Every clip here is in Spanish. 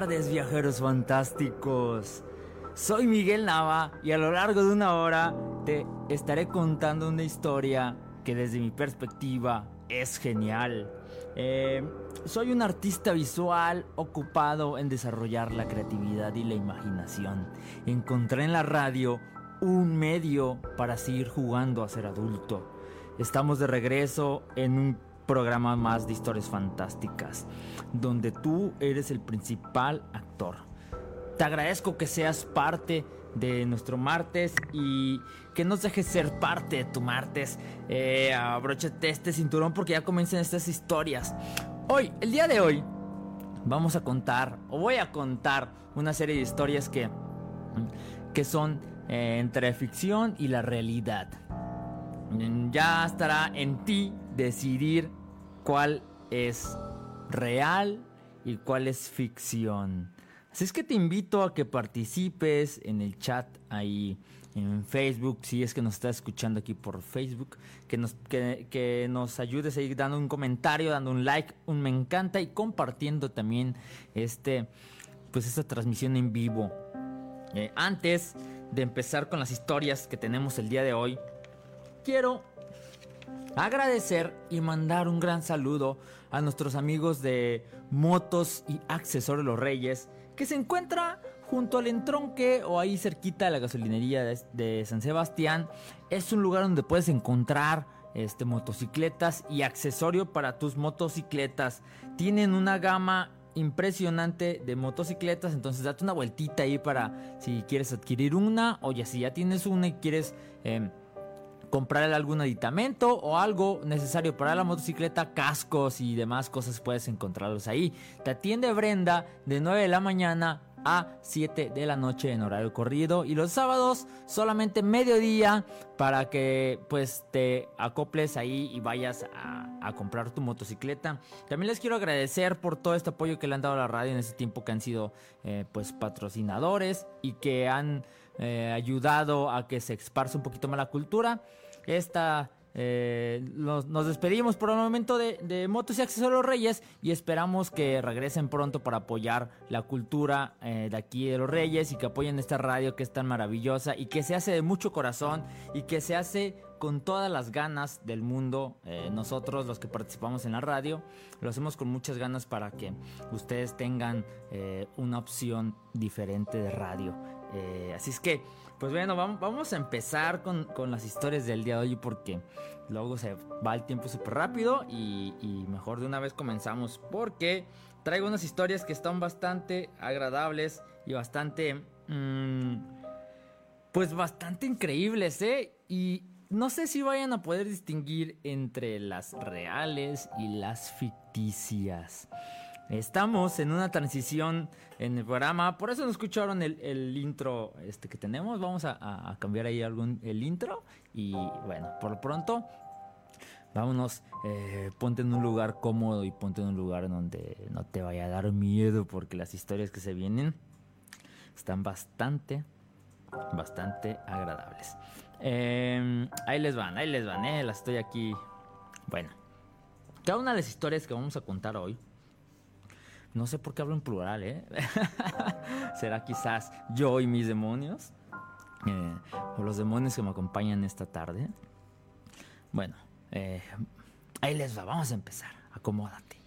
Tardes viajeros fantásticos. Soy Miguel Nava y a lo largo de una hora te estaré contando una historia que desde mi perspectiva es genial. Eh, soy un artista visual ocupado en desarrollar la creatividad y la imaginación. Encontré en la radio un medio para seguir jugando a ser adulto. Estamos de regreso en un programa más de historias fantásticas, donde tú eres el principal actor. Te agradezco que seas parte de nuestro martes y que nos dejes ser parte de tu martes. Eh, este cinturón porque ya comienzan estas historias. Hoy, el día de hoy, vamos a contar, o voy a contar, una serie de historias que, que son eh, entre ficción y la realidad. Ya estará en ti decidir cuál es real y cuál es ficción. Así es que te invito a que participes en el chat ahí en Facebook, si es que nos estás escuchando aquí por Facebook, que nos, que, nos ayudes a ir dando un comentario, dando un like, un me encanta y compartiendo también este, pues esta transmisión en vivo. Eh, antes de empezar con las historias que tenemos el día de hoy, quiero agradecer y mandar un gran saludo a nuestros amigos de Motos y Accesorios Los Reyes, que se encuentra junto al entronque o ahí cerquita de la gasolinería de, San Sebastián. Es un lugar donde puedes encontrar este, motocicletas y accesorio para tus motocicletas. Tienen una gama impresionante de motocicletas, entonces date una vueltita ahí para si quieres adquirir una o ya si ya tienes una y quieres... Em, comprar algún aditamento o algo necesario para la motocicleta, cascos y demás cosas puedes encontrarlos ahí. Te atiende Brenda de 9 de la mañana a 7 de la noche en horario corrido y los sábados solamente mediodía para que pues te acoples ahí y vayas a, comprar tu motocicleta. También les quiero agradecer por todo este apoyo que le han dado a la radio en este tiempo que han sido eh, pues patrocinadores y que han eh, ayudado a que se esparce un poquito más la cultura. Esta eh, nos, despedimos por el momento de, Motos y Accesorios Reyes y esperamos que regresen pronto para apoyar la cultura eh, de aquí de los Reyes y que apoyen esta radio que es tan maravillosa y que se hace de mucho corazón y que se hace con todas las ganas del mundo. nosotros los que participamos en la radio lo hacemos con muchas ganas para que ustedes tengan una opción diferente de radio. Eh, así es que, pues bueno, vamos, a empezar con, las historias del día de hoy porque luego se va el tiempo súper rápido y, mejor de una vez comenzamos porque traigo unas historias que están bastante agradables y bastante... Mm, pues bastante increíbles, ¿eh? Y no sé si vayan a poder distinguir entre las reales y las ficticias. Estamos en una transición en el programa, por eso no escucharon el, intro este que tenemos. Vamos a, cambiar ahí algún el intro y bueno, por lo pronto vámonos, eh, ponte en un lugar cómodo y ponte en un lugar donde no te vaya a dar miedo porque las historias que se vienen están bastante, bastante agradables. Em, ahí les van, ahí les van, eh, las estoy aquí. Bueno, cada una de las historias que vamos a contar hoy No sé por qué hablo en plural, ¿eh? ¿Será quizás yo y mis demonios? Eh, o los demonios que me acompañan esta tarde. Bueno, eh, ahí les va, vamos a empezar. Acomódate.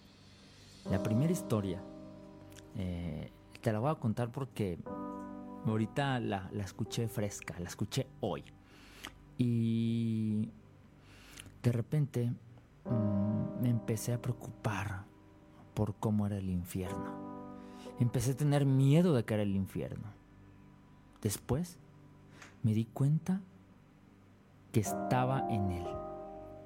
La primera historia eh, te la voy a contar porque ahorita la, escuché fresca, la escuché hoy. Y de repente mm, me empecé a preocupar por cómo era el infierno. Empecé a tener miedo de que era el infierno. Después me di cuenta que estaba en él.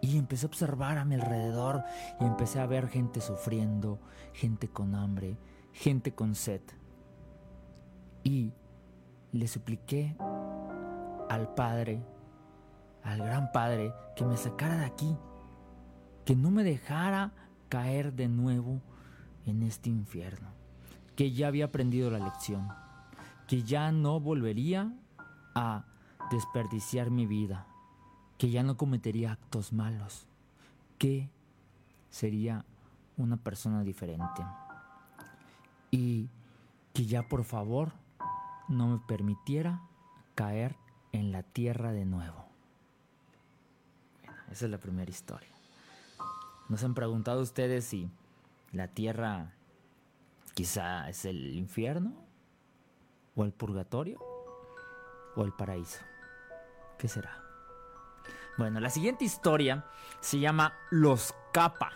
Y empecé a observar a mi alrededor y empecé a ver gente sufriendo, gente con hambre, gente con sed. Y le supliqué al Padre, al gran Padre, que me sacara de aquí, que no me dejara caer de nuevo en este infierno, que ya había aprendido la lección, que ya no volvería a desperdiciar mi vida, que ya no cometería actos malos, que sería una persona diferente y que ya por favor no me permitiera caer en la tierra de nuevo. esa es la primera historia. ¿Nos han preguntado ustedes si la tierra quizá es el infierno? ¿O el purgatorio? ¿O el paraíso? ¿Qué será? Bueno, la siguiente historia se llama Los Kappa.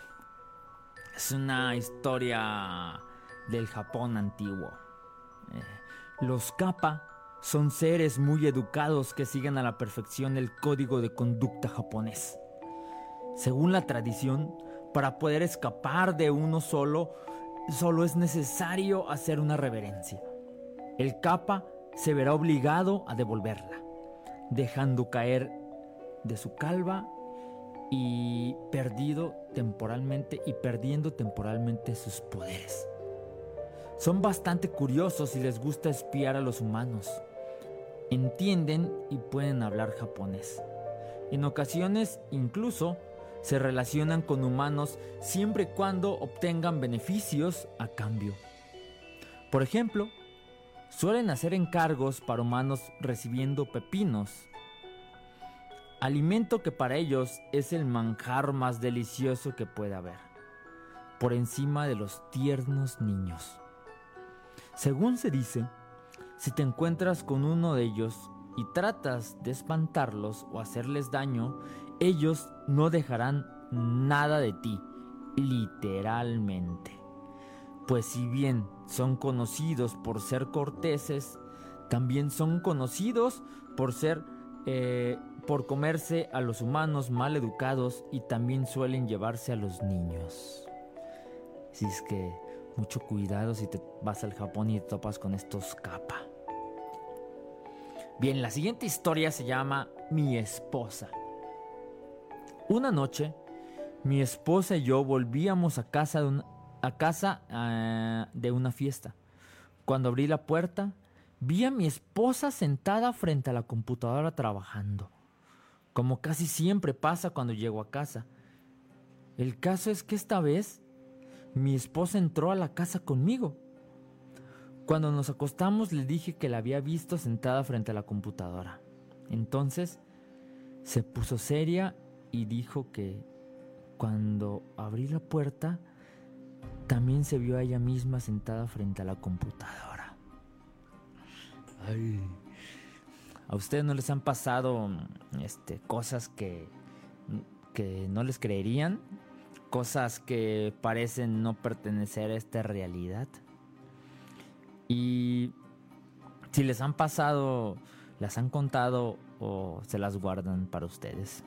Es una historia del Japón antiguo. Eh, los Kappa son seres muy educados que siguen a la perfección el código de conducta japonés. Según la tradición, para poder escapar de uno solo, solo es necesario hacer una reverencia. El Kappa se verá obligado a devolverla, dejando caer de su calva y perdido temporalmente y perdiendo temporalmente sus poderes. Son bastante curiosos y les gusta espiar a los humanos. Entienden y pueden hablar japonés. En ocasiones incluso se relacionan con humanos siempre y cuando obtengan beneficios a cambio. Por ejemplo, suelen hacer encargos para humanos recibiendo pepinos, alimento que para ellos es el manjar más delicioso que puede haber, por encima de los tiernos niños. Según se dice, si te encuentras con uno de ellos y tratas de espantarlos o hacerles daño, ellos no dejarán nada de ti, literalmente. Pues si bien son conocidos por ser corteses, también son conocidos por ser eh, por comerse a los humanos mal educados y también suelen llevarse a los niños. Si es que mucho cuidado si te vas al Japón y te topas con estos kappa. Bien, la siguiente historia se llama Mi esposa. Una noche, mi esposa y yo volvíamos a casa de una, a casa, ah, de una fiesta. Cuando abrí la puerta, vi a mi esposa sentada frente a la computadora trabajando, como casi siempre pasa cuando llego a casa. El caso es que esta vez mi esposa entró a la casa conmigo. Cuando nos acostamos le dije que la había visto sentada frente a la computadora. Entonces se puso seria y dijo que cuando abrí la puerta también se vio a ella misma sentada frente a la computadora. Ay. ¿A ustedes no les han pasado este, cosas que, que no les creerían? cosas que parecen no pertenecer a esta realidad. Y si les han pasado, las han contado o se las guardan para ustedes.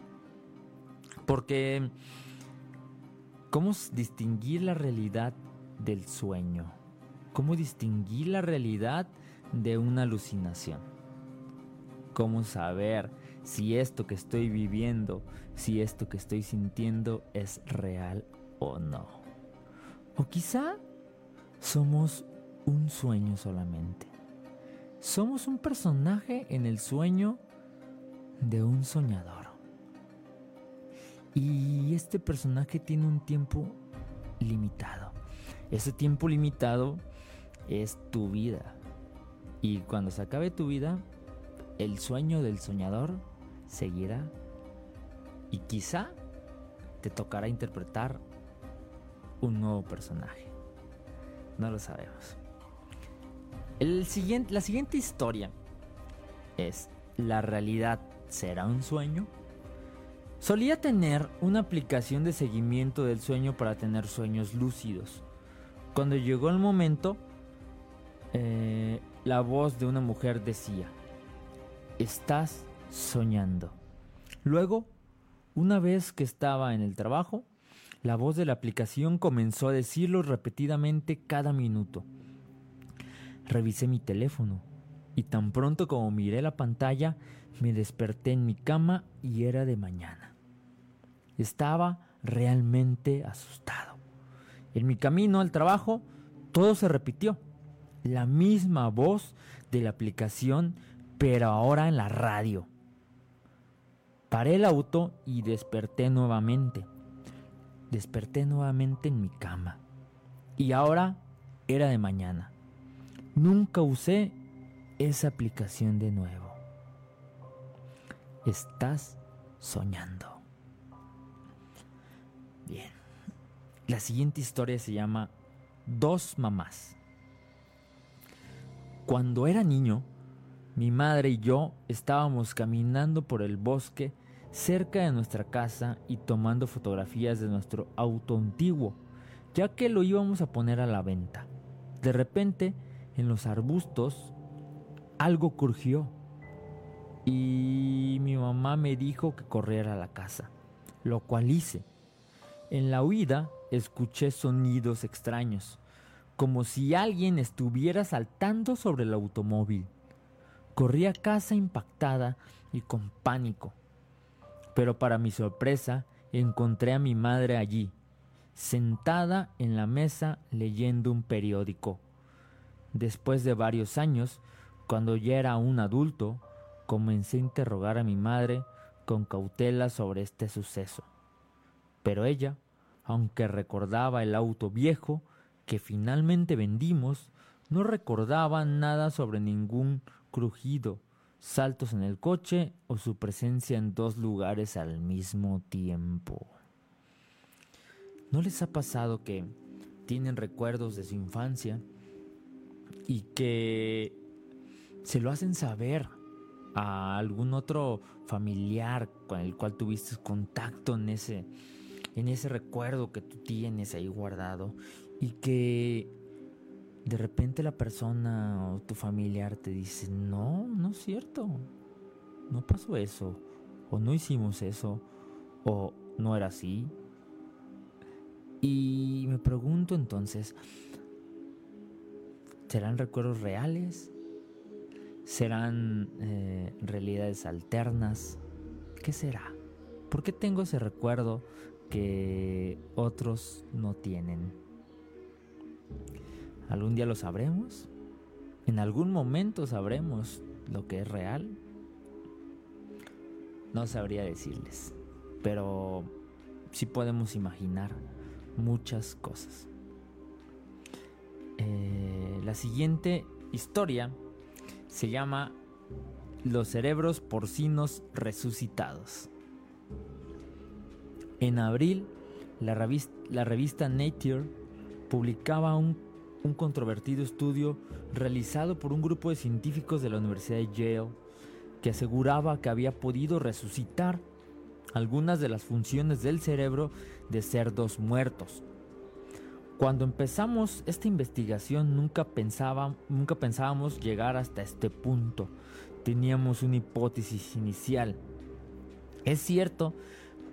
Porque, ¿cómo distinguir la realidad del sueño? ¿Cómo distinguir la realidad de una alucinación? ¿Cómo saber si esto que estoy viviendo, si esto que estoy sintiendo es real o no. O quizá somos un sueño solamente. Somos un personaje en el sueño de un soñador. Y este personaje tiene un tiempo limitado. Ese tiempo limitado es tu vida. Y cuando se acabe tu vida, el sueño del soñador seguirá. Y quizá te tocará interpretar un nuevo personaje. No lo sabemos. El siguiente, la siguiente historia es, ¿la realidad será un sueño? Solía tener una aplicación de seguimiento del sueño para tener sueños lúcidos. Cuando llegó el momento, eh, la voz de una mujer decía, estás soñando. Luego, una vez que estaba en el trabajo, la voz de la aplicación comenzó a decirlo repetidamente cada minuto. Revisé mi teléfono y tan pronto como miré la pantalla me desperté en mi cama y era de mañana. Estaba realmente asustado. En mi camino al trabajo todo se repitió. La misma voz de la aplicación, pero ahora en la radio. Paré el auto y desperté nuevamente desperté nuevamente en mi cama. Y ahora era de mañana. Nunca usé esa aplicación de nuevo. Estás soñando. La siguiente historia se llama Dos mamás. Cuando era niño, mi madre y yo estábamos caminando por el bosque cerca de nuestra casa y tomando fotografías de nuestro auto antiguo, ya que lo íbamos a poner a la venta. De repente, en los arbustos, algo crujió y mi mamá me dijo que corriera a la casa, lo cual hice. En la huida escuché sonidos extraños, como si alguien estuviera saltando sobre el automóvil. Corrí a casa impactada y con pánico pero para mi sorpresa encontré a mi madre allí, sentada en la mesa leyendo un periódico. Después de varios años, cuando ya era un adulto, comencé a interrogar a mi madre con cautela sobre este suceso. Pero ella, aunque recordaba el auto viejo que finalmente vendimos, no recordaba nada sobre ningún crujido saltos en el coche o su presencia en dos lugares al mismo tiempo. ¿No les ha pasado que tienen recuerdos de su infancia y que se lo hacen saber a algún otro familiar con el cual tuviste contacto en ese en ese recuerdo que tú tienes ahí guardado y que de repente la persona o tu familiar te dice, no, no es cierto, no pasó eso, o no hicimos eso, o no era así. Y me pregunto entonces, ¿serán recuerdos reales? ¿Serán eh, realidades alternas? ¿Qué será? ¿Por qué tengo ese recuerdo que otros no tienen? ¿Algún día lo sabremos? ¿En algún momento sabremos lo que es real? No sabría decirles, pero sí podemos imaginar muchas cosas. Eh, la siguiente historia se llama Los cerebros porcinos resucitados. En abril, la revista, Nature publicaba un controvertido estudio realizado por un grupo de científicos de la Universidad de Yale que aseguraba que había podido resucitar algunas de las funciones del cerebro de cerdos muertos. Cuando empezamos esta investigación nunca, nunca pensábamos llegar hasta este punto. Teníamos una hipótesis inicial. Es cierto,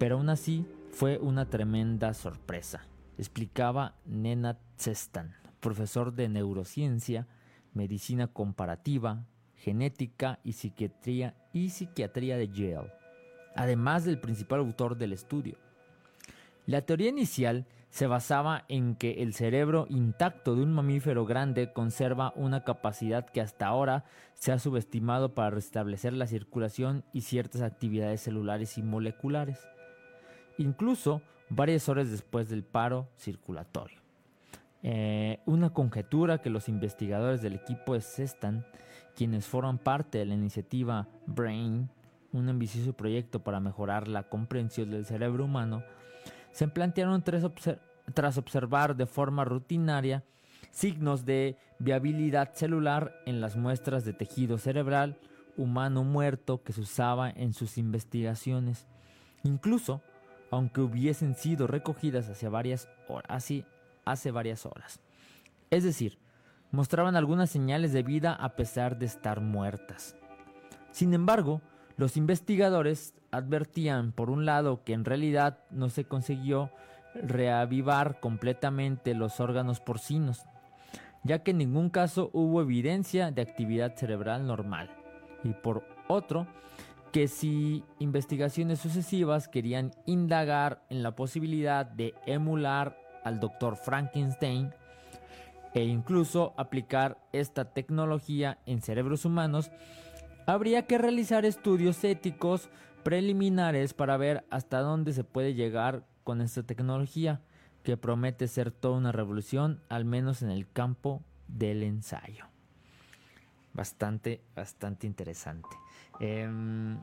pero aún así fue una tremenda sorpresa, explicaba Nena Cestan profesor de neurociencia, medicina comparativa, genética y psiquiatría y psiquiatría de Yale, además del principal autor del estudio. La teoría inicial se basaba en que el cerebro intacto de un mamífero grande conserva una capacidad que hasta ahora se ha subestimado para restablecer la circulación y ciertas actividades celulares y moleculares, incluso varias horas después del paro circulatorio. Eh, una conjetura que los investigadores del equipo de Cestan, quienes forman parte de la iniciativa BRAIN, un ambicioso proyecto para mejorar la comprensión del cerebro humano, se plantearon tras observar de forma rutinaria signos de viabilidad celular en las muestras de tejido cerebral humano muerto que se usaba en sus investigaciones. Incluso, aunque hubiesen sido recogidas hace varias horas, hace varias horas. Es decir, mostraban algunas señales de vida a pesar de estar muertas. Sin embargo, los investigadores advertían, por un lado, que en realidad no se consiguió reavivar completamente los órganos porcinos, ya que en ningún caso hubo evidencia de actividad cerebral normal, y por otro, que si investigaciones sucesivas querían indagar en la posibilidad de emular al Dr. Frankenstein e incluso aplicar esta tecnología en cerebros humanos, habría que realizar estudios éticos preliminares para ver hasta dónde se puede llegar con esta tecnología, que promete ser toda una revolución, al menos en el campo del ensayo. Bastante, bastante interesante. Em,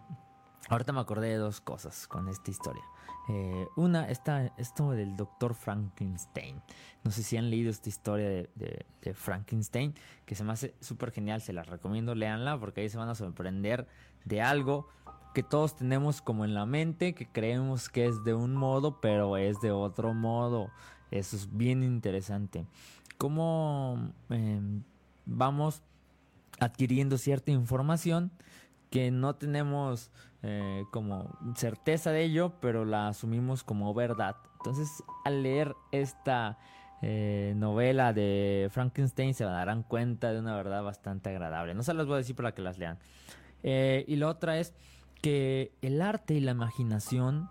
ahorita me acordé de dos cosas con esta historia. Eh, una, está esto del doctor Frankenstein. No sé si han leído esta historia de, de Frankenstein, que se me hace súper genial. Se la recomiendo, leanla, porque ahí se van a sorprender de algo que todos tenemos como en la mente, que creemos que es de un modo, pero es de otro modo. Eso es bien interesante. Cómo em, vamos adquiriendo cierta información que no tenemos eh, como certeza de ello, pero la asumimos como verdad. Entonces, al leer esta eh, novela de Frankenstein, se darán cuenta de una verdad bastante agradable. No se las voy a decir para que las lean. Eh, y la otra es que el arte y la imaginación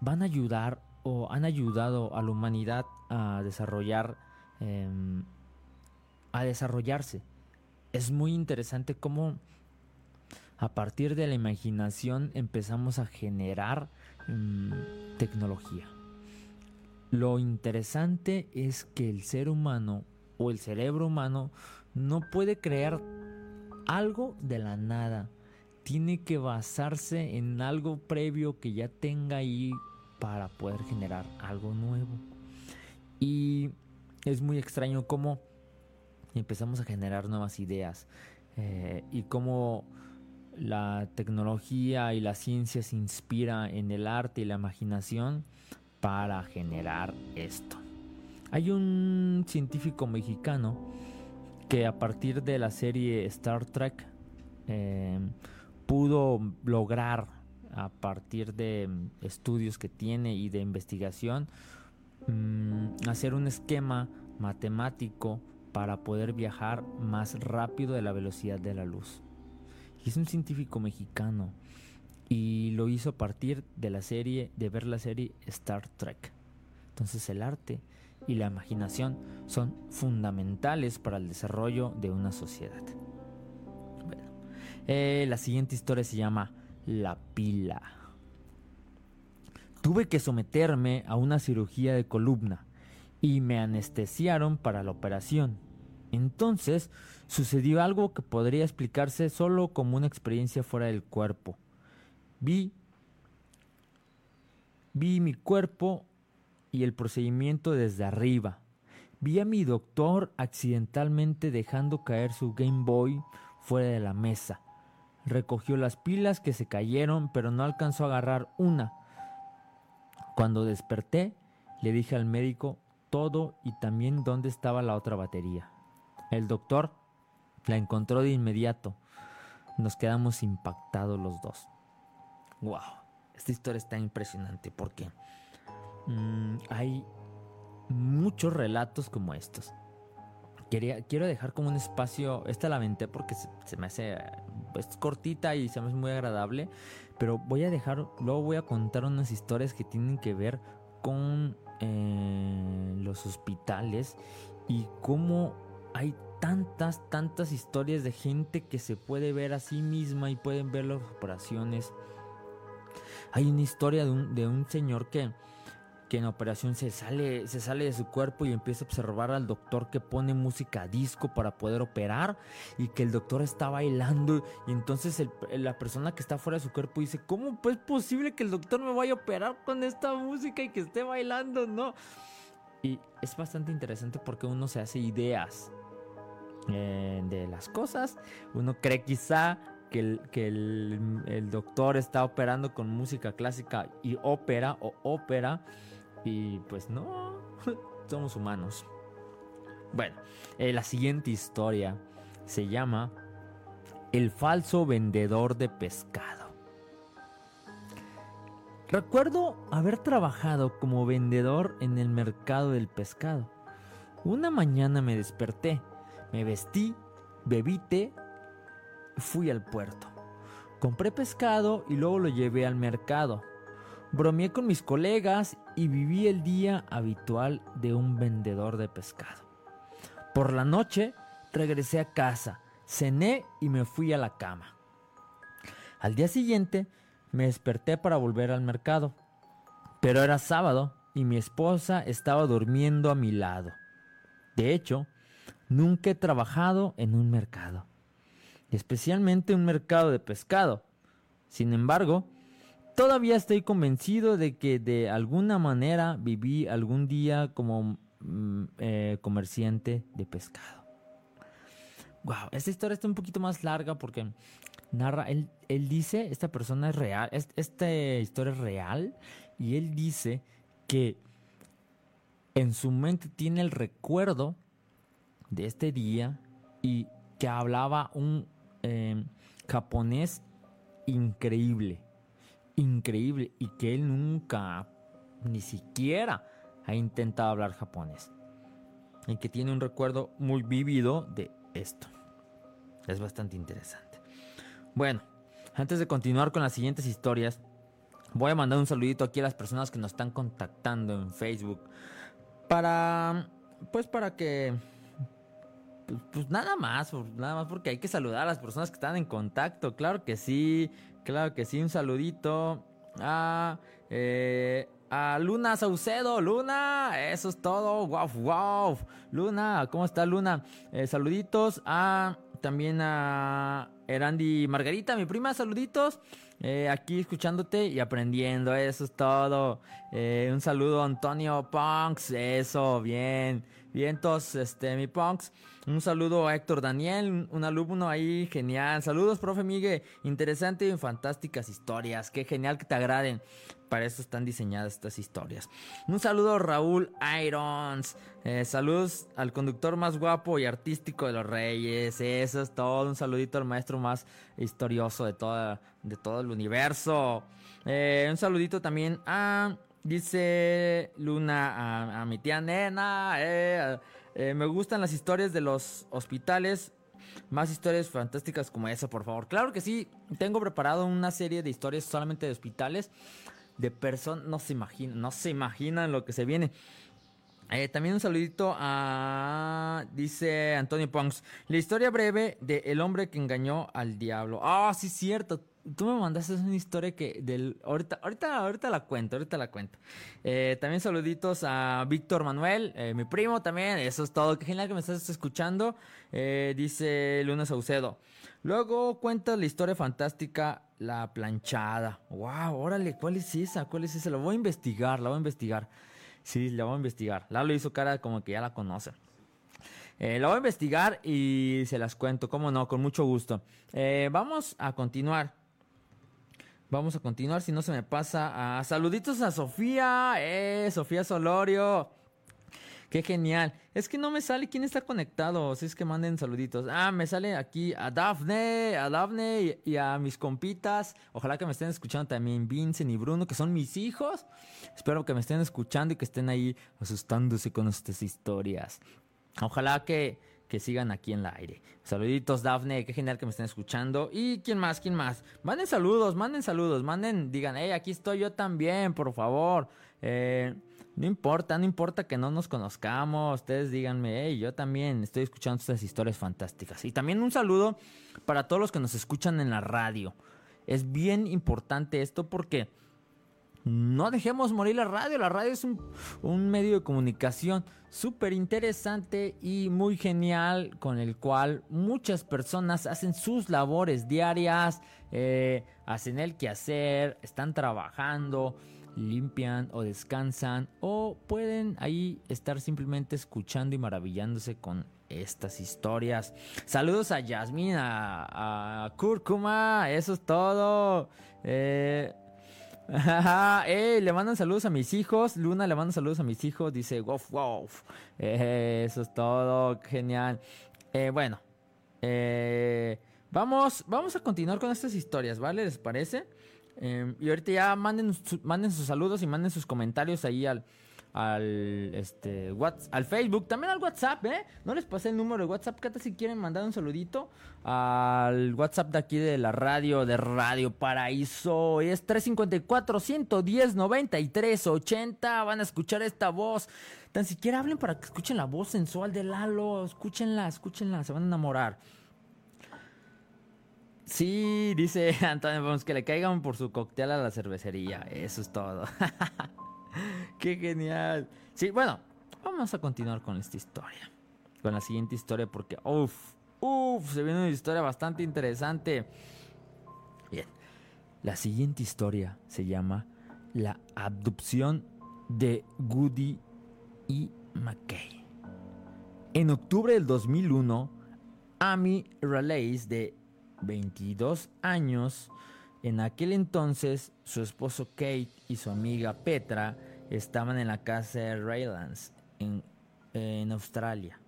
van a ayudar o han ayudado a la humanidad a desarrollar em, a desarrollarse es muy interesante cómo a partir de la imaginación empezamos a generar em, tecnología lo interesante es que el ser humano o el cerebro humano no puede crear algo de la nada tiene que basarse en algo previo que ya tenga ahí para poder generar algo nuevo. Y es muy extraño cómo empezamos a generar nuevas ideas eh, y cómo la tecnología y la ciencia se inspira en el arte y la imaginación para generar esto. Hay un científico mexicano que a partir de la serie Star Trek eh, pudo lograr a partir de estudios que tiene y de investigación mm, hacer un esquema matemático para poder viajar más rápido de la velocidad de la luz. Es un científico mexicano y lo hizo a partir de la serie, de ver la serie Star Trek. Entonces el arte y la imaginación son fundamentales para el desarrollo de una sociedad. Eh, la siguiente historia se llama La pila. Tuve que someterme a una cirugía de columna y me anestesiaron para la operación. Entonces sucedió algo que podría explicarse solo como una experiencia fuera del cuerpo. Vi vi mi cuerpo y el procedimiento desde arriba. Vi a mi doctor accidentalmente dejando caer su Game Boy fuera de la mesa. Recogió las pilas que se cayeron, pero no alcanzó a agarrar una. Cuando desperté, le dije al médico todo y también dónde estaba la otra batería. El doctor la encontró de inmediato. Nos quedamos impactados los dos. ¡Wow! Esta historia está impresionante porque mm, hay muchos relatos como estos quiero dejar como un espacio, esta la aventé porque se, me hace, es cortita y se me hace muy agradable, pero voy a dejar, luego voy a contar unas historias que tienen que ver con eh, los hospitales y cómo hay tantas, tantas historias de gente que se puede ver a sí misma y pueden ver las operaciones. Hay una historia de un, de un señor que que en operación se sale, se sale de su cuerpo y empieza a observar al doctor que pone música disco para poder operar y que el doctor está bailando y entonces la persona que está fuera de su cuerpo dice, ¿cómo es posible que el doctor me vaya a operar con esta música y que esté bailando? No. Y es bastante interesante porque uno se hace ideas eh, de las cosas. Uno cree quizá que, el, que el, doctor está operando con música clásica y ópera o ópera. Y pues no, somos humanos. Bueno, eh, la siguiente historia se llama El falso vendedor de pescado. Recuerdo haber trabajado como vendedor en el mercado del pescado. Una mañana me desperté, me vestí, bebí té, fui al puerto. Compré pescado y luego lo llevé al mercado. Bromeé con mis colegas y viví el día habitual de un vendedor de pescado. Por la noche regresé a casa, cené y me fui a la cama. Al día siguiente me desperté para volver al mercado. Pero era sábado y mi esposa estaba durmiendo a mi lado. De hecho, nunca he trabajado en un mercado, especialmente un mercado de pescado. Sin embargo, todavía estoy convencido de que de alguna manera viví algún día como mm, eh, comerciante de pescado. Wow, esta historia está un poquito más larga porque narra, él, él dice, esta persona es real, esta historia es real, y él dice que en su mente tiene el recuerdo de este día y que hablaba un em, japonés increíble, increíble, y que él nunca, ni siquiera, ha intentado hablar japonés. Y que tiene un recuerdo muy vívido de esto. Es bastante interesante. Bueno, antes de continuar con las siguientes historias, voy a mandar un saludito aquí a las personas que nos están contactando en Facebook. Para, pues para que, pues, pues, nada más, nada más porque hay que saludar a las personas que están en contacto. Claro que sí, claro que sí, un saludito a, eh, a Luna Saucedo. Luna, eso es todo. Wow, wow. Luna, ¿cómo está Luna? Eh, saluditos a, también a Erandi Margarita, mi prima, saluditos. Eh, aquí escuchándote y aprendiendo, eso es todo. Eh, un saludo Antonio Punks, eso, bien. Todos, este, mi punks. Un saludo a Héctor Daniel, un alumno ahí, genial. Saludos, profe Miguel. Interesante y fantásticas historias. Qué genial que te agraden. Para eso están diseñadas estas historias. Un saludo Raúl Irons. Eh, saludos al conductor más guapo y artístico de los Reyes. Eso es todo. Un saludito al maestro más historioso de, toda, de todo el universo. Eh, un saludito también a Dice Luna a, mi tía nena, eh, eh, me gustan las historias de los hospitales. Más historias fantásticas como esa, por favor. Claro que sí, tengo preparado una serie de historias solamente de hospitales. De personas, no se imaginan, no se imaginan lo que se viene. También un saludito a. Dice Antonio Pongs. La historia breve de El hombre que engañó al diablo. Ah, sí, cierto. Tú me mandaste una historia que del ahorita ahorita ahorita la cuento, ahorita la cuento. Eh, también saluditos a Víctor Manuel, eh, mi primo también, eso es todo. Qué genial que me estás escuchando. Eh, dice Luna Saucedo. Luego cuenta la historia fantástica La planchada. Wow, órale, ¿cuál es esa? ¿Cuál es esa? La voy a investigar, la voy a investigar. Sí, la voy a investigar. Lalo hizo cara como que ya la conoce. la voy a investigar y se las cuento, cómo no, con mucho gusto. vamos a continuar. Vamos a continuar, si no se me pasa. A saluditos a Sofía, eh, Sofía Solorio. Qué genial. Es que no me sale quién está conectado. Si es que manden saluditos. Ah, me sale aquí a Dafne, a Dafne y, a mis compitas. Ojalá que me estén escuchando también Vincent y Bruno, que son mis hijos. Espero que me estén escuchando y que estén ahí asustándose con estas historias. Ojalá que, que sigan aquí en el aire. Saluditos, Dafne, qué genial que me estén escuchando. ¿Y quién más? ¿Quién más? Manden saludos, manden saludos, manden, digan, hey, aquí estoy yo también, por favor. Eh, no importa, no importa que no nos conozcamos. Ustedes díganme, hey, yo también estoy escuchando estas historias fantásticas. Y también un saludo para todos los que nos escuchan en la radio. Es bien importante esto porque no dejemos morir la radio. La radio es un, medio de comunicación súper interesante y muy genial con el cual muchas personas hacen sus labores diarias, eh, hacen el quehacer, están trabajando, limpian o descansan o pueden ahí estar simplemente escuchando y maravillándose con estas historias. Saludos a Yasmin, a, a Kurkuma, eso es todo. Eh, eh, le mandan saludos a mis hijos. Luna le manda saludos a mis hijos. Dice, wow, wow. Eh, eso es todo. Genial. Eh, bueno. vamos, vamos a continuar con estas historias, ¿vale? ¿Les parece? y ahorita ya manden, manden sus saludos y manden sus comentarios ahí al, al este al Facebook, también al WhatsApp, ¿eh? No les pasé el número de WhatsApp, Cata, si quieren mandar un saludito al WhatsApp de aquí de la radio, de Radio Paraíso. Es 354 110 93 80. Van a escuchar esta voz. Tan siquiera hablen para que escuchen la voz sensual de Lalo. Escúchenla, escúchenla, se van a enamorar. Sí, dice Antonio, vamos que le caigan por su cóctel a la cervecería. Eso es todo. Qué genial. Sí, bueno, vamos a continuar con esta historia. Con la siguiente historia porque, uff, uff, se viene una historia bastante interesante. Bien, la siguiente historia se llama La abducción de Goody y McKay. En octubre del 2001, Amy Raleigh, de 22 años, en aquel entonces, su esposo Kate y su amiga Petra estaban en la casa de Raylands, en, en Australia.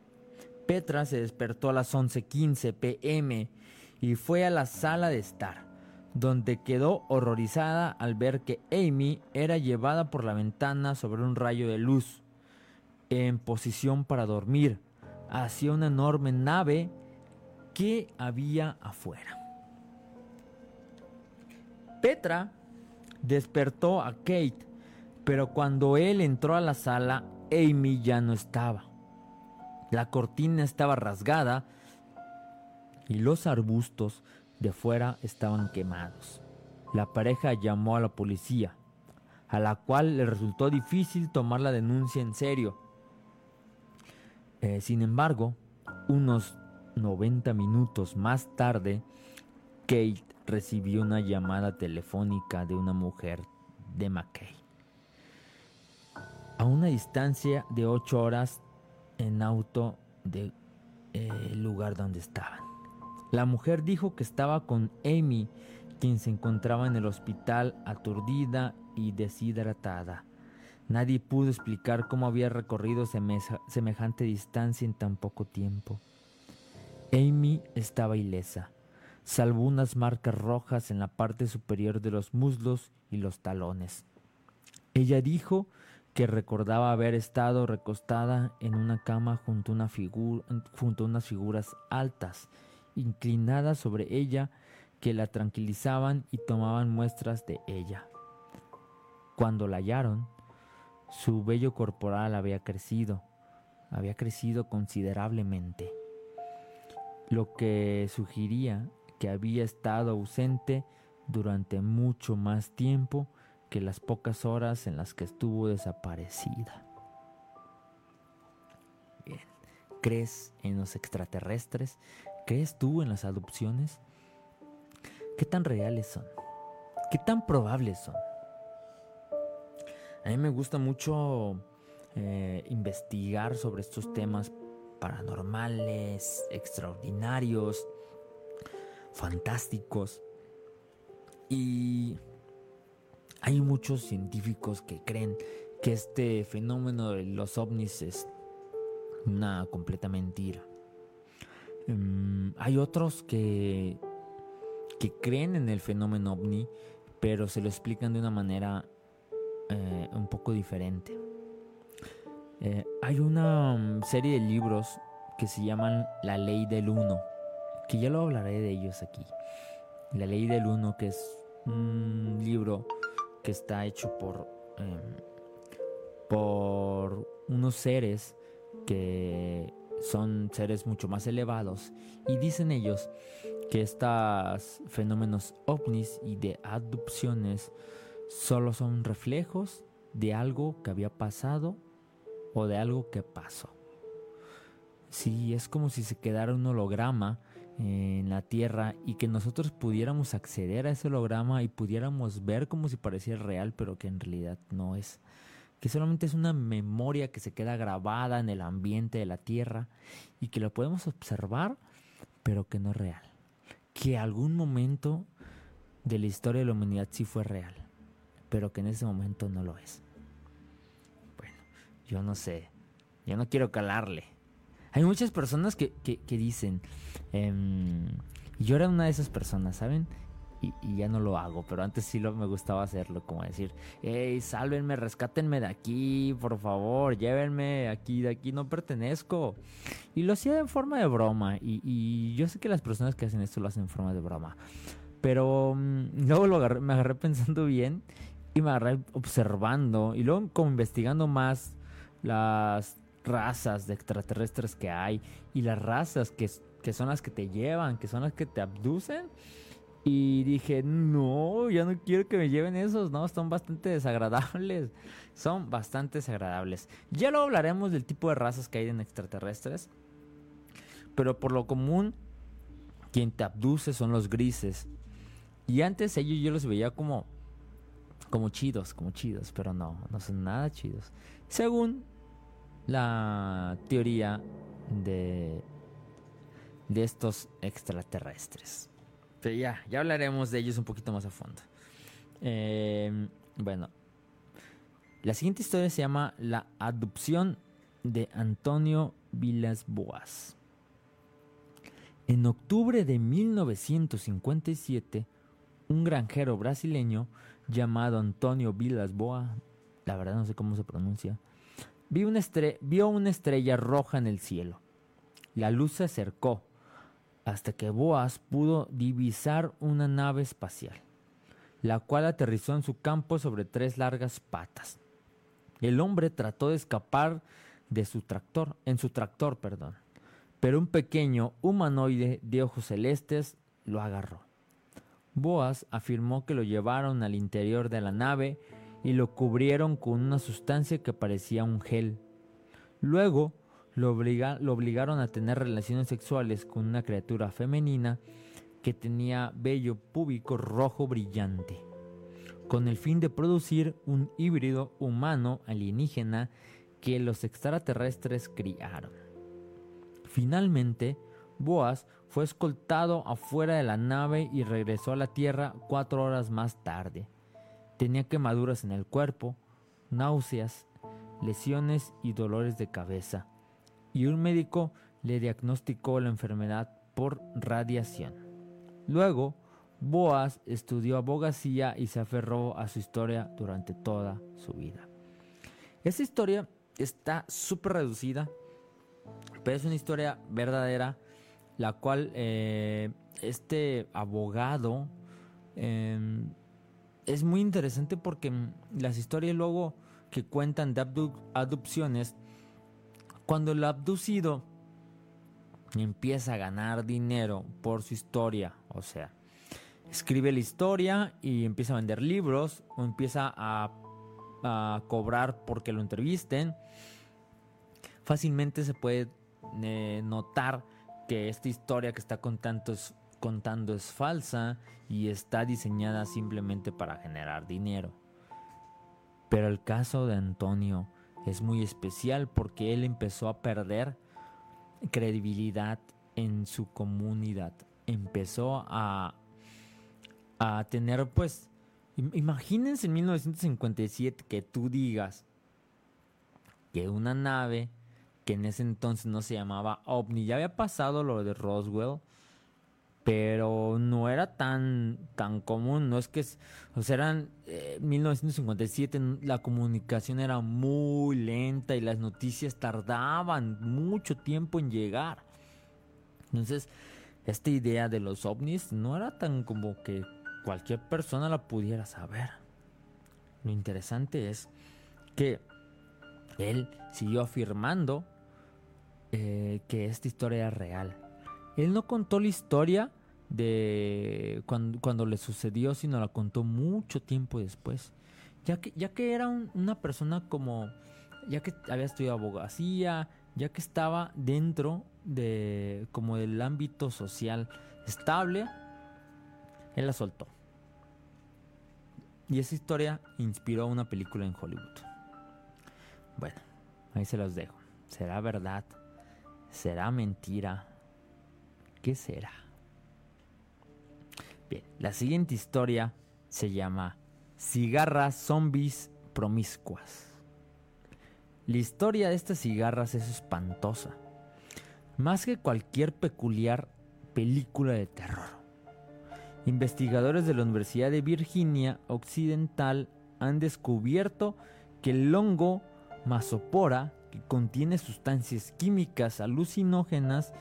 Petra se despertó a las 11:15 pm y fue a la sala de estar, donde quedó horrorizada al ver que Amy era llevada por la ventana sobre un rayo de luz, en posición para dormir, hacia una enorme nave que había afuera. Petra despertó a Kate, pero cuando él entró a la sala, Amy ya no estaba. La cortina estaba rasgada y los arbustos de fuera estaban quemados. La pareja llamó a la policía, a la cual le resultó difícil tomar la denuncia en serio. Eh, sin embargo, unos 90 minutos más tarde, Kate recibió una llamada telefónica de una mujer de McKay. A una distancia de 8 horas en auto del eh, lugar donde estaban. La mujer dijo que estaba con Amy, quien se encontraba en el hospital aturdida y deshidratada. Nadie pudo explicar cómo había recorrido semejante distancia en tan poco tiempo. Amy estaba ilesa salvo unas marcas rojas en la parte superior de los muslos y los talones. Ella dijo que recordaba haber estado recostada en una cama junto a, unas figuras altas, inclinadas sobre ella, que la tranquilizaban y tomaban muestras de ella. Cuando la hallaron, su vello corporal había crecido, había crecido considerablemente, lo que sugería que había estado ausente durante mucho más tiempo que las pocas horas en las que estuvo desaparecida. Bien. ¿Crees en los extraterrestres? ¿Crees tú en las adopciones? ¿Qué tan reales son? ¿Qué tan probables son? A mí me gusta mucho eh, investigar sobre estos temas paranormales, extraordinarios, fantásticos. Y hay muchos científicos que creen que este fenómeno de los ovnis es una completa mentira. Em, hay otros que, que creen en el fenómeno ovni, pero se lo explican de una manera eh, un poco diferente. Eh, hay una mm, serie de libros que se llaman La Ley del Uno que ya lo hablaré de ellos aquí. La ley del uno, que es un libro que está hecho por, em, por unos seres que son seres mucho más elevados y dicen ellos que estos fenómenos ovnis y de adopciones solo son reflejos de algo que había pasado o de algo que pasó. Sí, es como si se quedara un holograma en la Tierra y que nosotros pudiéramos acceder a ese holograma y pudiéramos ver como si pareciera real, pero que en realidad no es. Que solamente es una memoria que se queda grabada en el ambiente de la Tierra y que lo podemos observar, pero que no es real. Que algún momento de la historia de la humanidad sí fue real, pero que en ese momento no lo es. Bueno, yo no sé, yo no quiero calarle hay muchas personas que, dicen, em, yo era una de esas personas, ¿saben? Y, ya no lo hago, pero antes sí lo, me gustaba hacerlo, como decir, hey, sálvenme, rescátenme de aquí, por favor, llévenme aquí, de aquí no pertenezco. Y lo hacía en forma de broma, y, yo sé que las personas que hacen esto lo hacen en forma de broma, pero mm, luego lo me agarré pensando bien y me agarré observando y luego como investigando más las razas de extraterrestres que hay y las razas que, que son las que te llevan, que son las que te abducen. Y dije, no, ya no quiero que me lleven esos, no, son bastante desagradables. Son bastante desagradables. Ya lo hablaremos del tipo de razas que hay en extraterrestres. Pero por lo común, quien te abduce son los grises. Y antes ellos yo los veía como, como chidos, como chidos, pero no, no son nada chidos. Según la teoría de, de estos extraterrestres. Pero ya, ya hablaremos de ellos un poquito más a fondo. Em, bueno, la siguiente historia se llama La adopción de Antonio Vilas Boas. En octubre de 1957, un granjero brasileño llamado Antonio Vilas Boas, la verdad no sé cómo se pronuncia, Vio una, una estrella roja en el cielo. La luz se acercó hasta que Boas pudo divisar una nave espacial, la cual aterrizó en su campo sobre tres largas patas. El hombre trató de escapar de su tractor, en su tractor, perdón, pero un pequeño humanoide de ojos celestes lo agarró. Boas afirmó que lo llevaron al interior de la nave y lo cubrieron con una sustancia que parecía un gel. Luego lo, obligaron a tener relaciones sexuales con una criatura femenina que tenía vello púbico rojo brillante, con el fin de producir un híbrido humano alienígena que los extraterrestres criaron. Finalmente, Boas fue escoltado afuera de la nave y regresó a la Tierra cuatro horas más tarde. Tenía quemaduras en el cuerpo, náuseas, lesiones y dolores de cabeza. Y un médico le diagnosticó la enfermedad por radiación. Luego, Boas estudió abogacía y se aferró a su historia durante toda su vida. Esta historia está súper reducida, pero es una historia verdadera, la cual eh, este abogado em, es muy interesante porque mm, las historias luego que cuentan de adopciones, cuando el abducido empieza a ganar dinero por su historia, o sea, escribe la historia y empieza a vender libros o empieza a, a cobrar porque lo entrevisten, fácilmente se puede eh, notar que esta historia que está contando es contando es falsa y está diseñada simplemente para generar dinero. Pero el caso de Antonio es muy especial porque él empezó a perder credibilidad en su comunidad. Empezó a, a tener, pues, imagínense en 1957 que tú digas que una nave que en ese entonces no se llamaba OVNI, ya había pasado lo de Roswell, pero no era tan, tan común, no es que, o sea, eran 1957, eh, la comunicación era muy lenta y las noticias tardaban mucho tiempo en llegar. Entonces, esta idea de los ovnis no era tan como que cualquier persona la pudiera saber. Lo interesante es que él siguió afirmando eh, que esta historia era real él no contó la historia de cuando, le sucedió, sino la contó mucho tiempo después. ya que, ya que era una persona como, ya que había estudiado abogacía, ya que estaba dentro de como del ámbito social estable, él la soltó. Y esa historia inspiró una película en Hollywood. Bueno, ahí se los dejo. ¿Será verdad? ¿Será mentira? ¿Qué será? Bien, la siguiente historia se llama Cigarras Zombies Promiscuas. La historia de estas cigarras es espantosa, más que cualquier peculiar película de terror. Investigadores de la Universidad de Virginia Occidental han descubierto que el hongo Masopora, que contiene sustancias químicas alucinógenas,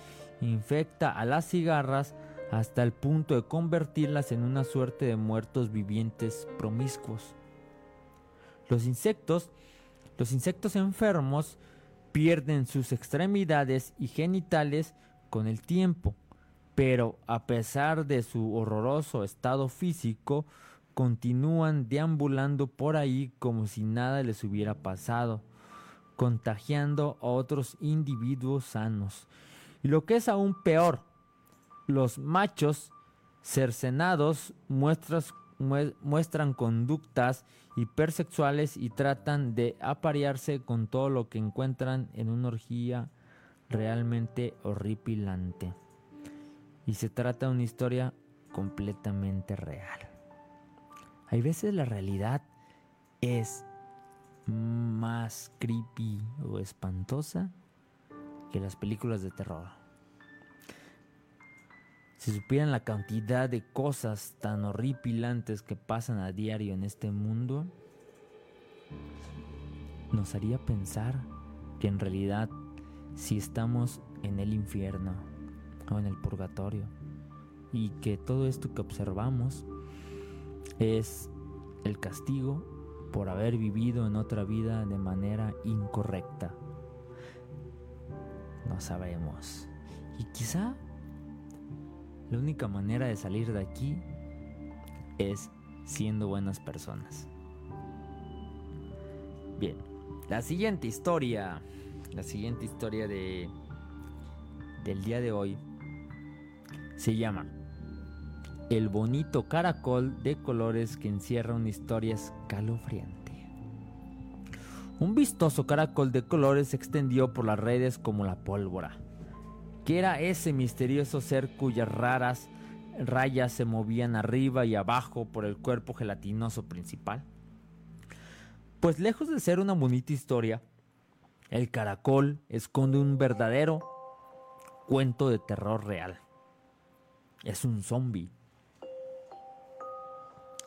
infecta a las cigarras hasta el punto de convertirlas en una suerte de muertos vivientes promiscuos. Los insectos, los insectos enfermos pierden sus extremidades y genitales con el tiempo pero a pesar de su horroroso estado físico, continúan deambulando por ahí como si nada les hubiera pasado, contagiando a otros individuos sanos. Y lo que es aún peor, los machos cercenados muestran conductas hipersexuales y tratan de aparearse con todo lo que encuentran en una orgía realmente horripilante y se trata de una historia completamente real. Hay veces la realidad es más creepy o espantosa que las películas de terror. Si supieran la cantidad de cosas tan horripilantes que pasan a diario en este mundo, nos haría pensar que en realidad si estamos en el infierno en el purgatorio. Y que todo esto que observamos es el castigo por haber vivido en otra vida de manera incorrecta. No sabemos. Y quizá la única manera de salir de aquí es siendo buenas personas. Bien, la siguiente historia, la siguiente historia de del día de hoy se llama El bonito caracol de colores que encierra una historia escalofriante. Un vistoso caracol de colores se extendió por las redes como la pólvora. ¿Qué era ese misterioso ser cuyas raras rayas se movían arriba y abajo por el cuerpo gelatinoso principal? Pues lejos de ser una bonita historia, el caracol esconde un verdadero cuento de terror real. Es un zombie.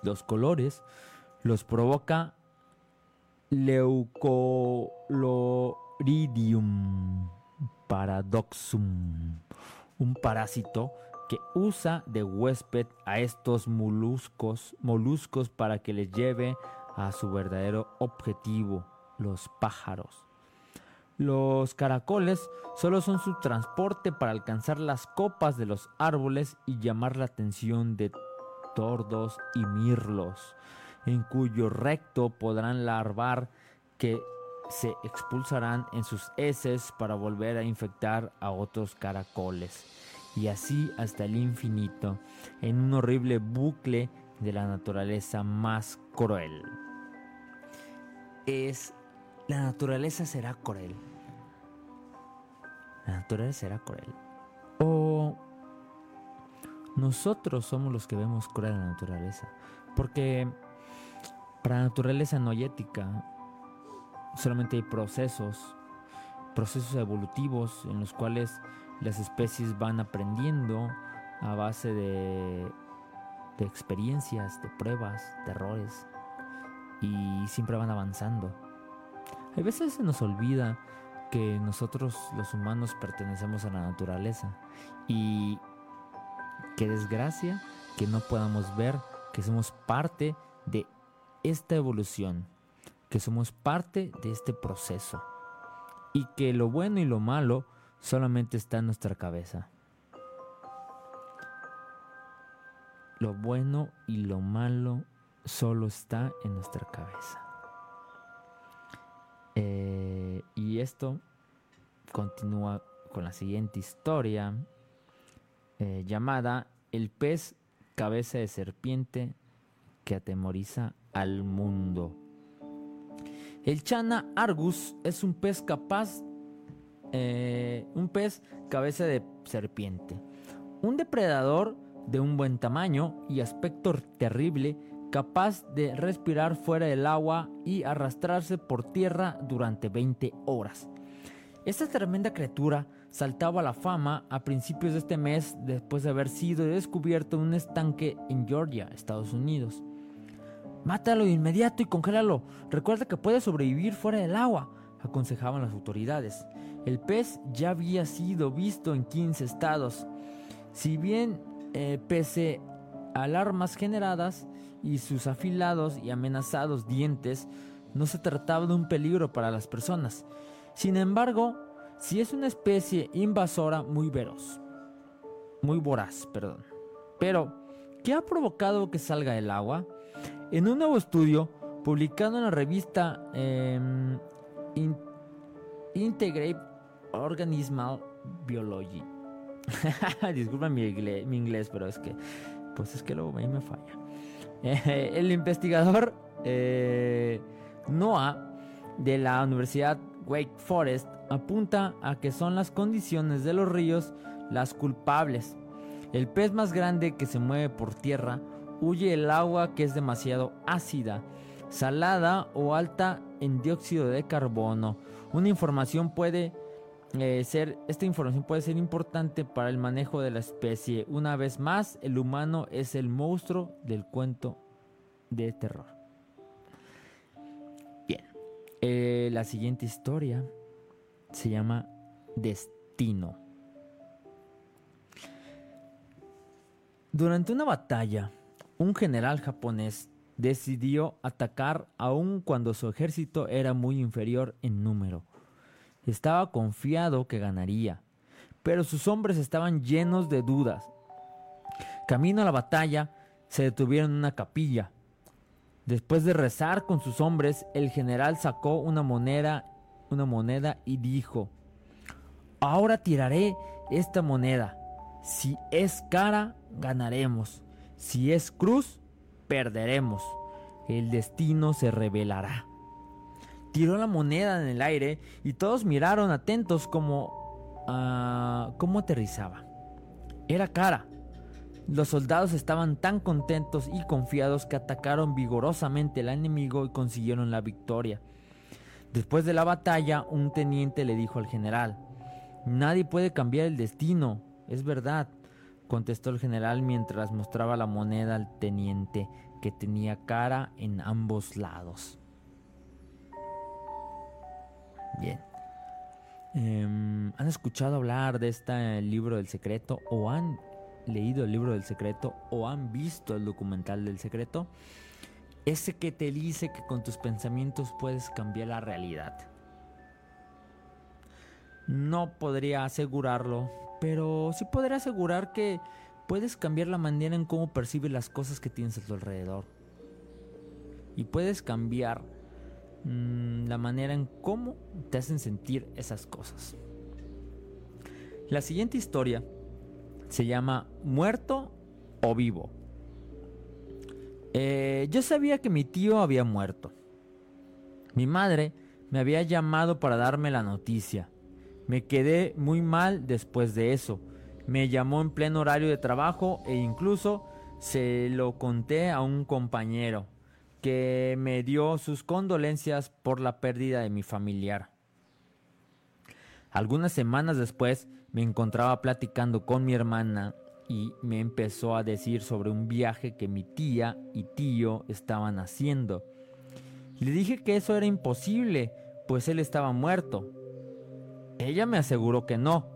Los colores los provoca Leucoloridium paradoxum, un parásito que usa de huésped a estos moluscos, moluscos para que les lleve a su verdadero objetivo, los pájaros. Los caracoles solo son su transporte para alcanzar las copas de los árboles y llamar la atención de tordos y mirlos, en cuyo recto podrán larvar que se expulsarán en sus heces para volver a infectar a otros caracoles, y así hasta el infinito, en un horrible bucle de la naturaleza más cruel. Es la naturaleza será cruel. La naturaleza será cruel. O nosotros somos los que vemos cruel a la naturaleza. Porque para la naturaleza no hay ética. Solamente hay procesos, procesos evolutivos en los cuales las especies van aprendiendo a base de, de experiencias, de pruebas, de errores. Y siempre van avanzando. A veces se nos olvida que nosotros los humanos pertenecemos a la naturaleza y qué desgracia que no podamos ver que somos parte de esta evolución, que somos parte de este proceso y que lo bueno y lo malo solamente está en nuestra cabeza. Lo bueno y lo malo solo está en nuestra cabeza. Eh, y esto continúa con la siguiente historia eh, llamada El pez cabeza de serpiente que atemoriza mundo. El Chana argus es un pez capaz, eh, un pez cabeza de serpiente, un depredador de un buen tamaño y aspecto terrible, capaz de respirar fuera del agua y arrastrarse por tierra durante 20 horas. Esta tremenda criatura saltaba a la fama a principios de este mes después de haber sido descubierto en un estanque en Georgia, Estados Unidos. Mátalo de inmediato y congélalo. Recuerda que puede sobrevivir fuera del agua, aconsejaban las autoridades. El pez ya había sido visto en 15 estados. Si bien, eh, pese alarmas generadas y sus afilados y amenazados dientes, no se trataba de un peligro para las personas. Sin embargo, si es una especie invasora muy veloz, muy voraz, perdón. Pero, ¿qué ha provocado que salga del agua? En un nuevo estudio publicado en la revista em, Integrate Organismal Biology. Disculpa mi inglés, pero es que, pues es que luego a mí me falla. el investigador eh, Noah de la Universidad Wake Forest apunta a que son las condiciones de los ríos las culpables. El pez más grande que se mueve por tierra huye el agua que es demasiado ácida, salada o alta en dióxido de carbono. Una información puede eh, ser, esta información puede ser importante para el manejo de la especie. Una vez más, el humano es el monstruo del cuento de terror. Eh, la siguiente historia se llama Destino. Durante una batalla, un general japonés decidió atacar aun cuando su ejército era muy inferior en número. Estaba confiado que ganaría, pero sus hombres estaban llenos de dudas. Camino a la batalla, se detuvieron en una capilla Después de rezar con sus hombres, el general sacó una moneda, una moneda y dijo: Ahora tiraré esta moneda. Si es cara, ganaremos. Si es cruz, perderemos. El destino se revelará. Tiró la moneda en el aire y todos miraron atentos como, uh, cómo aterrizaba. Era cara. Los soldados estaban tan contentos y confiados que atacaron vigorosamente al enemigo y consiguieron la victoria. Después de la batalla, un teniente le dijo al general, Nadie puede cambiar el destino, es verdad, contestó el general mientras mostraba la moneda al teniente, que tenía cara en ambos lados. Bien. Em, ¿Han escuchado hablar de este libro del secreto o han leído el libro del secreto o han visto el documental del secreto, ese que te dice que con tus pensamientos puedes cambiar la realidad. No podría asegurarlo, pero sí podría asegurar que puedes cambiar la manera en cómo percibes las cosas que tienes a tu alrededor. Y puedes cambiar mm, la manera en cómo te hacen sentir esas cosas. La siguiente historia se llama Muerto o Vivo. Eh, yo sabía que mi tío había muerto. Mi madre me había llamado para darme la noticia. Me quedé muy mal después de eso. Me llamó en pleno horario de trabajo e incluso se lo conté a un compañero que me dio sus condolencias por la pérdida de mi familiar. Algunas semanas después me encontraba platicando con mi hermana y me empezó a decir sobre un viaje que mi tía y tío estaban haciendo. Le dije que eso era imposible, pues él estaba muerto. Ella me aseguró que no,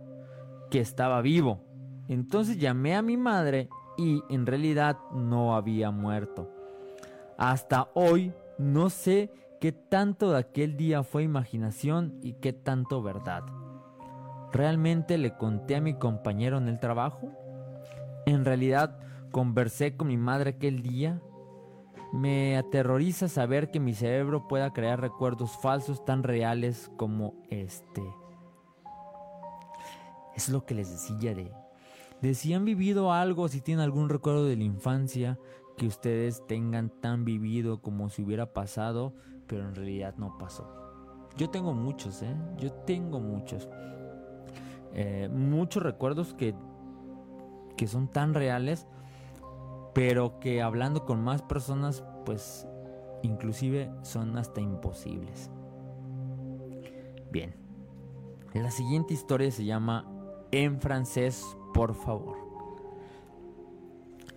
que estaba vivo. Entonces llamé a mi madre y en realidad no había muerto. Hasta hoy no sé qué tanto de aquel día fue imaginación y qué tanto verdad. ¿Realmente le conté a mi compañero en el trabajo? ¿En realidad conversé con mi madre aquel día? Me aterroriza saber que mi cerebro pueda crear recuerdos falsos tan reales como este. Es lo que les decía de, de si han vivido algo, si tienen algún recuerdo de la infancia que ustedes tengan tan vivido como si hubiera pasado, pero en realidad no pasó. Yo tengo muchos, ¿eh? Yo tengo muchos. Eh, muchos recuerdos que, que son tan reales pero que hablando con más personas, pues inclusive son hasta imposibles. Bien, la siguiente historia se llama En francés, por favor.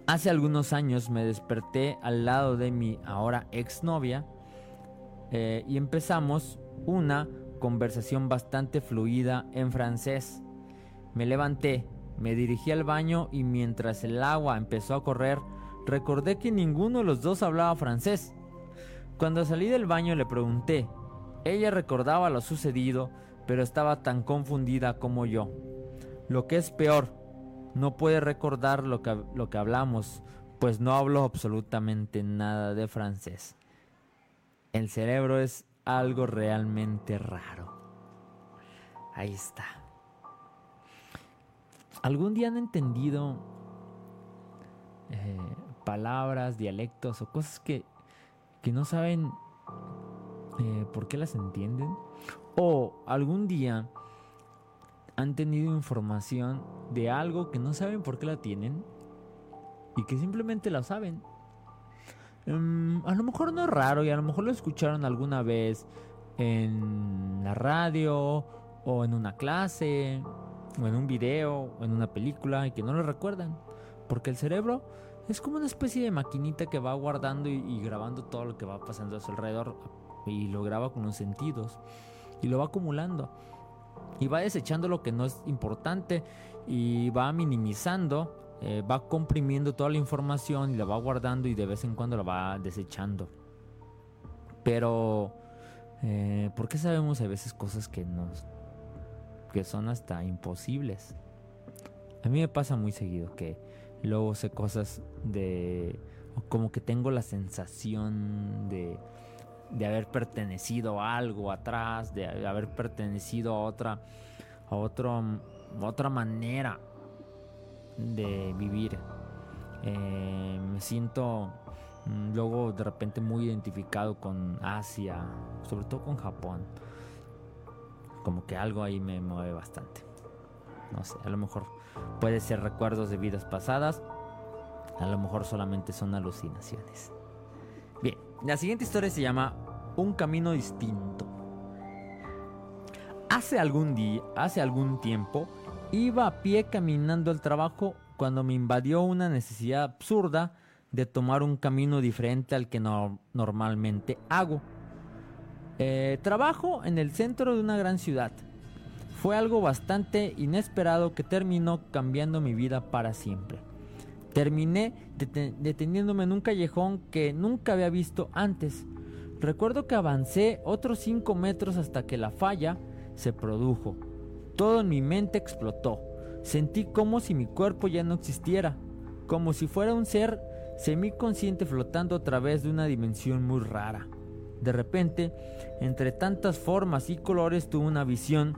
Hace algunos años me desperté al lado de mi ahora exnovia eh, y empezamos una conversación bastante fluida en francés. Me levanté, me dirigí al baño y mientras el agua empezó a correr, recordé que ninguno de los dos hablaba francés. Cuando salí del baño le pregunté. Ella recordaba lo sucedido, pero estaba tan confundida como yo. Lo que es peor, no puede recordar lo que, lo que hablamos, pues no hablo absolutamente nada de francés. El cerebro es algo realmente raro. Ahí está. ¿Algún día han entendido eh, palabras, dialectos o cosas que, que no saben eh, por qué las entienden? ¿O algún día han tenido información de algo que no saben por qué la tienen y que simplemente la saben? Mm, a lo mejor no es raro y a lo mejor lo escucharon alguna vez en la radio o en una clase o en un video, o en una película, y que no lo recuerdan. Porque el cerebro es como una especie de maquinita que va guardando y, grabando todo lo que va pasando a su alrededor, y lo graba con los sentidos, y lo va acumulando. Y va desechando lo que no es importante, y va minimizando, eh, va comprimiendo toda la información, y la va guardando, y de vez en cuando la va desechando. Pero, eh, ¿por qué sabemos a veces cosas que nos que son hasta imposibles. A mí me pasa muy seguido que luego sé cosas de... como que tengo la sensación de, de haber pertenecido a algo atrás, de haber pertenecido a otra, a otro, otra manera de vivir. Eh, me siento mm, luego de repente muy identificado con Asia, sobre todo con Japón como que algo ahí me mueve bastante. No sé, a lo mejor puede ser recuerdos de vidas pasadas, a lo mejor solamente son alucinaciones. Bien, la siguiente historia se llama Un camino distinto. Hace algún día, hace algún tiempo, iba a pie caminando al trabajo cuando me invadió una necesidad absurda de tomar un camino diferente al que normalmente hago. Eh, trabajo en el centro de una gran ciudad. Fue algo bastante inesperado que terminó cambiando mi vida para siempre. Terminé deteniéndome en un callejón que nunca había visto antes. Recuerdo que avancé otros 5 metros hasta que la falla se produjo. Todo en mi mente explotó. Sentí como si mi cuerpo ya no existiera, como si fuera un ser semiconsciente flotando a través de una dimensión muy rara. De repente, entre tantas formas y colores tuve una visión.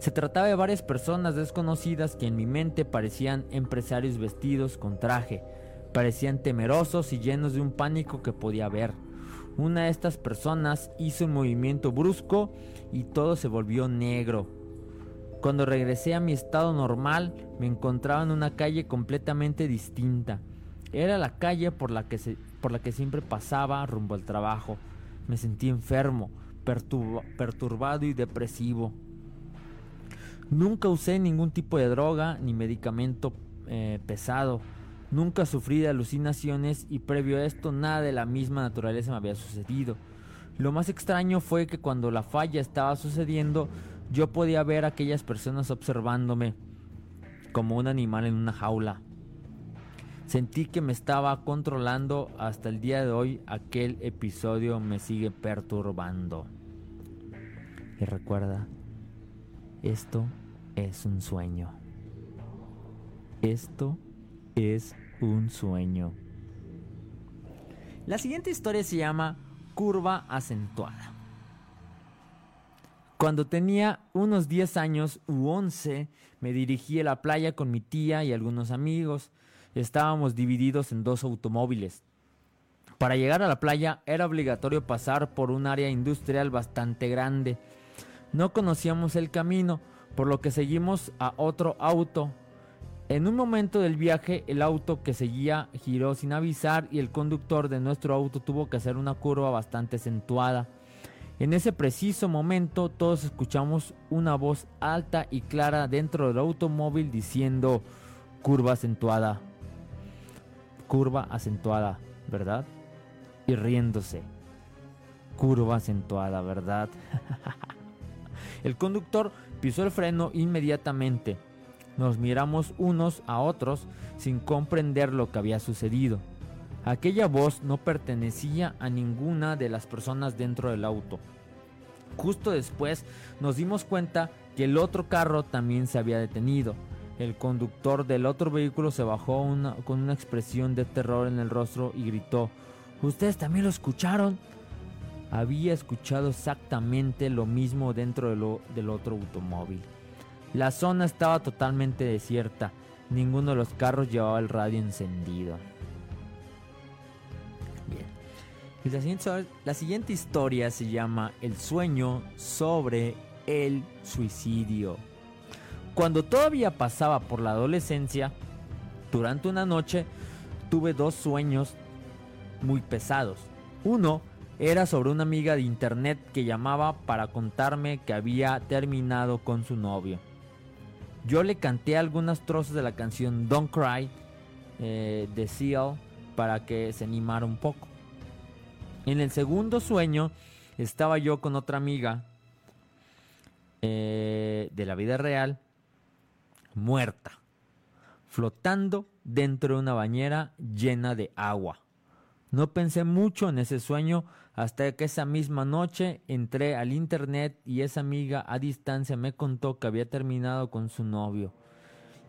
Se trataba de varias personas desconocidas que en mi mente parecían empresarios vestidos con traje, parecían temerosos y llenos de un pánico que podía ver. Una de estas personas hizo un movimiento brusco y todo se volvió negro. Cuando regresé a mi estado normal, me encontraba en una calle completamente distinta. Era la calle por la que por la que siempre pasaba rumbo al trabajo. Me sentí enfermo, perturbado y depresivo. Nunca usé ningún tipo de droga ni medicamento eh, pesado. Nunca sufrí de alucinaciones y previo a esto nada de la misma naturaleza me había sucedido. Lo más extraño fue que cuando la falla estaba sucediendo, yo podía ver a aquellas personas observándome como un animal en una jaula. Sentí que me estaba controlando hasta el día de hoy. Aquel episodio me sigue perturbando. Y recuerda, esto es un sueño. Esto es un sueño. La siguiente historia se llama Curva acentuada. Cuando tenía unos 10 años u 11, me dirigí a la playa con mi tía y algunos amigos. Estábamos divididos en dos automóviles. Para llegar a la playa era obligatorio pasar por un área industrial bastante grande. No conocíamos el camino, por lo que seguimos a otro auto. En un momento del viaje el auto que seguía giró sin avisar y el conductor de nuestro auto tuvo que hacer una curva bastante acentuada. En ese preciso momento todos escuchamos una voz alta y clara dentro del automóvil diciendo curva acentuada, curva acentuada, ¿verdad? Y riéndose, curva acentuada, ¿verdad? el conductor pisó el freno inmediatamente. Nos miramos unos a otros sin comprender lo que había sucedido. Aquella voz no pertenecía a ninguna de las personas dentro del auto. Justo después nos dimos cuenta que el otro carro también se había detenido. El conductor del otro vehículo se bajó con una expresión de terror en el rostro y gritó, ¿Ustedes también lo escucharon? Había escuchado exactamente lo mismo dentro del otro automóvil. La zona estaba totalmente desierta. Ninguno de los carros llevaba el radio encendido. la siguiente, historia se llama El sueño sobre el suicidio. Cuando todavía pasaba por la adolescencia, durante una noche tuve dos sueños muy pesados. Uno era sobre una amiga de internet que llamaba para contarme que había terminado con su novio. Yo le canté algunas trozos de la canción Don't Cry eh, de Seal para que se animara un poco. En el segundo sueño estaba yo con otra amiga eh, de la vida real, muerta, flotando dentro de una bañera llena de agua. No pensé mucho en ese sueño hasta que esa misma noche entré al internet y esa amiga a distancia me contó que había terminado con su novio.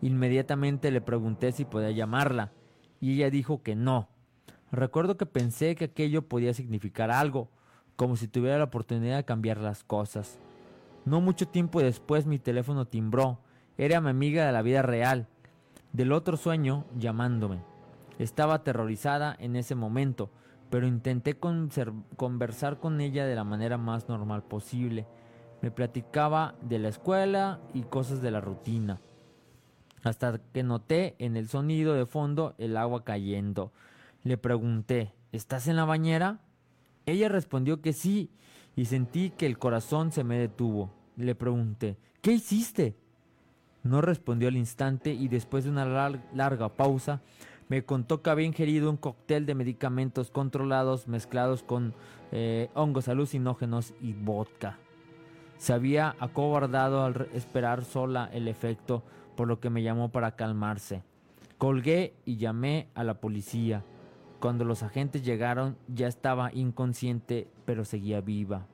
Inmediatamente le pregunté si podía llamarla y ella dijo que no, Recuerdo que pensé que aquello podía significar algo, como si tuviera la oportunidad de cambiar las cosas. No mucho tiempo después mi teléfono timbró. Era mi amiga de la vida real, del otro sueño, llamándome. Estaba aterrorizada en ese momento, pero intenté conversar con ella de la manera más normal posible. Me platicaba de la escuela y cosas de la rutina, hasta que noté en el sonido de fondo el agua cayendo. Le pregunté, ¿estás en la bañera? Ella respondió que sí y sentí que el corazón se me detuvo. Le pregunté, ¿qué hiciste? No respondió al instante y después de una larga pausa me contó que había ingerido un cóctel de medicamentos controlados mezclados con eh, hongos alucinógenos y vodka. Se había acobardado al esperar sola el efecto, por lo que me llamó para calmarse. Colgué y llamé a la policía. Cuando los agentes llegaron ya estaba inconsciente, pero seguía viva.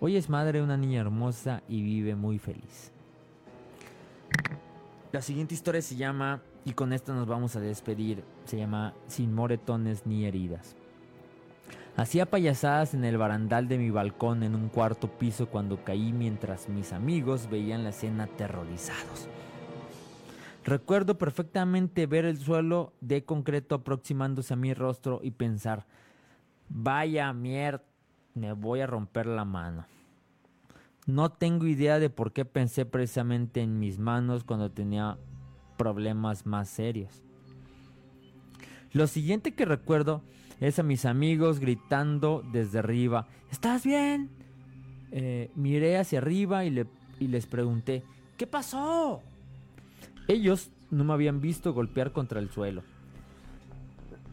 Hoy es madre de una niña hermosa y vive muy feliz. La siguiente historia se llama, y con esta nos vamos a despedir, se llama Sin moretones ni heridas. Hacía payasadas en el barandal de mi balcón en un cuarto piso cuando caí mientras mis amigos veían la escena aterrorizados. Recuerdo perfectamente ver el suelo de concreto aproximándose a mi rostro y pensar, vaya mierda, me voy a romper la mano. No tengo idea de por qué pensé precisamente en mis manos cuando tenía problemas más serios. Lo siguiente que recuerdo es a mis amigos gritando desde arriba, ¿estás bien? Eh, miré hacia arriba y, y les pregunté, ¿qué pasó? Ellos no me habían visto golpear contra el suelo.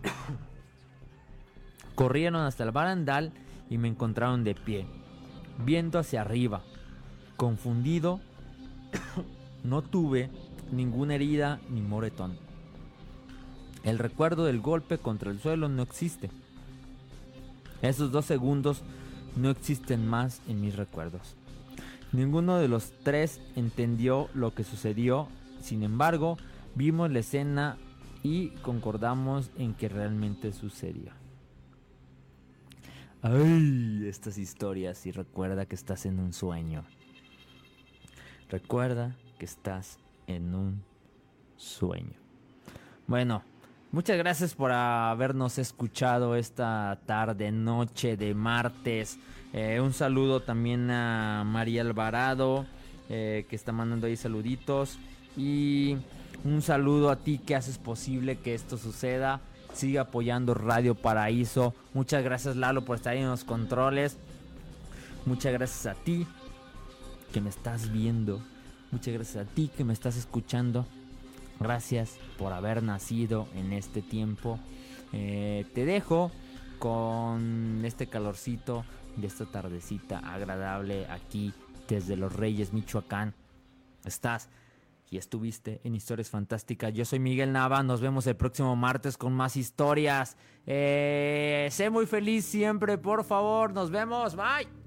Corrieron hasta el barandal y me encontraron de pie, viendo hacia arriba. Confundido, no tuve ninguna herida ni moretón. El recuerdo del golpe contra el suelo no existe. Esos dos segundos no existen más en mis recuerdos. Ninguno de los tres entendió lo que sucedió sin embargo, vimos la escena y concordamos en que realmente sucedió. Ay, estas historias y recuerda que estás en un sueño. Recuerda que estás en un sueño. Bueno, muchas gracias por habernos escuchado esta tarde, noche de martes. Eh, un saludo también a María Alvarado, eh, que está mandando ahí saluditos. Y un saludo a ti que haces posible que esto suceda. Sigue apoyando Radio Paraíso. Muchas gracias Lalo por estar ahí en los controles. Muchas gracias a ti que me estás viendo. Muchas gracias a ti que me estás escuchando. Gracias por haber nacido en este tiempo. Eh, te dejo con este calorcito de esta tardecita agradable aquí desde Los Reyes, Michoacán. Estás y estuviste en Historias Fantásticas. Yo soy Miguel Nava, nos vemos el próximo martes con más historias. Eh, sé muy feliz siempre, por favor, nos vemos, bye.